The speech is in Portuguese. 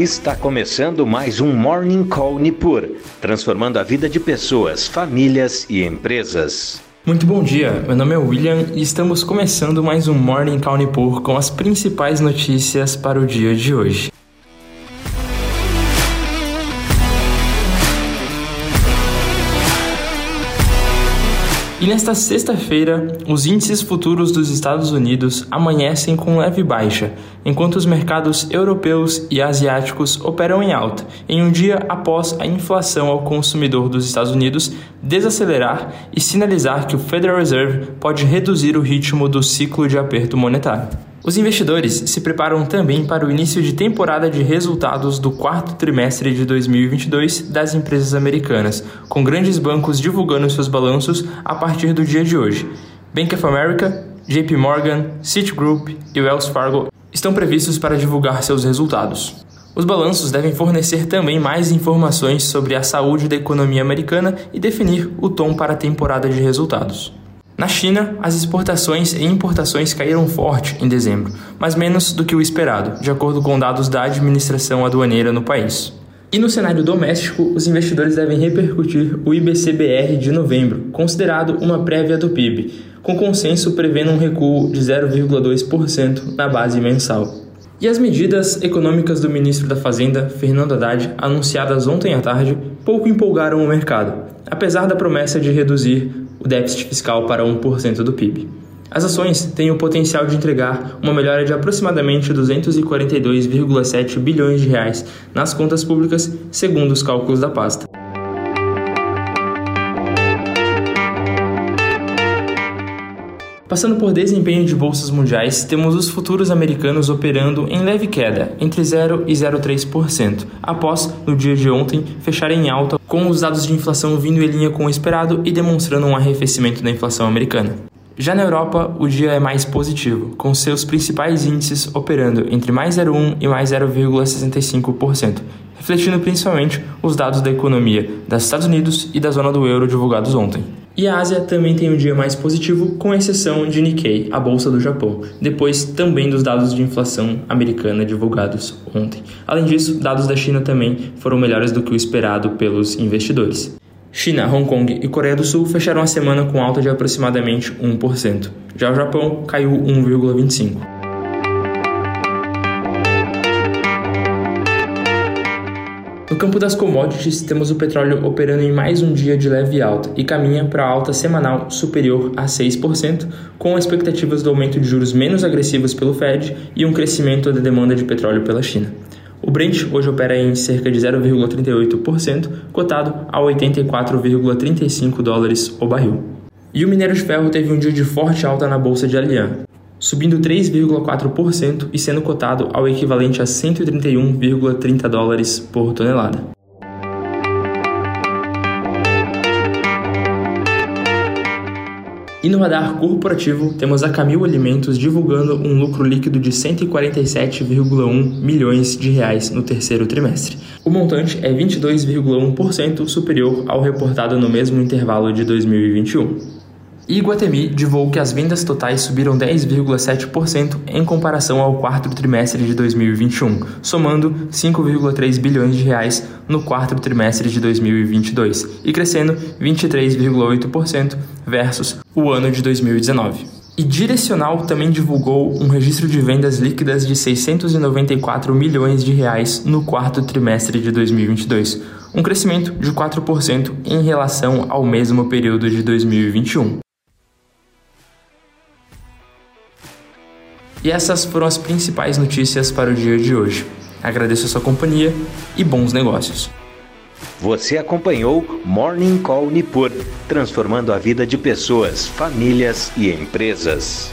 Está começando mais um Morning Call Nipur, transformando a vida de pessoas, famílias e empresas. Muito bom dia, meu nome é William e estamos começando mais um Morning Call Nipur com as principais notícias para o dia de hoje. E nesta sexta-feira, os índices futuros dos Estados Unidos amanhecem com leve baixa, enquanto os mercados europeus e asiáticos operam em alta, em um dia após a inflação ao consumidor dos Estados Unidos desacelerar e sinalizar que o Federal Reserve pode reduzir o ritmo do ciclo de aperto monetário. Os investidores se preparam também para o início de temporada de resultados do quarto trimestre de 2022 das empresas americanas, com grandes bancos divulgando seus balanços a partir do dia de hoje. Bank of America, JP Morgan, Citigroup e Wells Fargo estão previstos para divulgar seus resultados. Os balanços devem fornecer também mais informações sobre a saúde da economia americana e definir o tom para a temporada de resultados. Na China, as exportações e importações caíram forte em dezembro, mas menos do que o esperado, de acordo com dados da administração aduaneira no país. E no cenário doméstico, os investidores devem repercutir o IBCBR de novembro, considerado uma prévia do PIB, com consenso prevendo um recuo de 0,2% na base mensal. E as medidas econômicas do ministro da Fazenda, Fernando Haddad, anunciadas ontem à tarde, pouco empolgaram o mercado, apesar da promessa de reduzir o déficit fiscal para 1% do PIB. As ações têm o potencial de entregar uma melhora de aproximadamente 242,7 bilhões de reais nas contas públicas, segundo os cálculos da pasta. Passando por desempenho de bolsas mundiais, temos os futuros americanos operando em leve queda, entre 0 e 0,3%, após, no dia de ontem, fecharem em alta, com os dados de inflação vindo em linha com o esperado e demonstrando um arrefecimento da inflação americana. Já na Europa, o dia é mais positivo, com seus principais índices operando entre mais 0,1% e mais 0,65%, refletindo principalmente os dados da economia dos Estados Unidos e da zona do euro divulgados ontem. E a Ásia também tem um dia mais positivo, com exceção de Nikkei, a bolsa do Japão, depois também dos dados de inflação americana divulgados ontem. Além disso, dados da China também foram melhores do que o esperado pelos investidores. China, Hong Kong e Coreia do Sul fecharam a semana com alta de aproximadamente 1%. Já o Japão caiu 1,25%. No campo das commodities, temos o petróleo operando em mais um dia de leve alta e caminha para alta semanal superior a 6%, com expectativas do aumento de juros menos agressivos pelo Fed e um crescimento da demanda de petróleo pela China. O Brent hoje opera em cerca de 0,38%, cotado a 84,35 dólares o barril. E o minério de ferro teve um dia de forte alta na bolsa de Allianz, subindo 3,4% e sendo cotado ao equivalente a 131,30 dólares por tonelada. E no radar corporativo, temos a Camil Alimentos divulgando um lucro líquido de 147,1 milhões de reais no terceiro trimestre. O montante é 22,1% superior ao reportado no mesmo intervalo de 2021. E Iguatemi divulgou que as vendas totais subiram 10,7% em comparação ao quarto trimestre de 2021, somando 5,3 bilhões de reais no quarto trimestre de 2022 e crescendo 23,8% versus o ano de 2019. E Direcional também divulgou um registro de vendas líquidas de 694 milhões de reais no quarto trimestre de 2022, um crescimento de 4% em relação ao mesmo período de 2021. E essas foram as principais notícias para o dia de hoje. Agradeço a sua companhia e bons negócios. Você acompanhou Morning Call Nipur, transformando a vida de pessoas, famílias e empresas.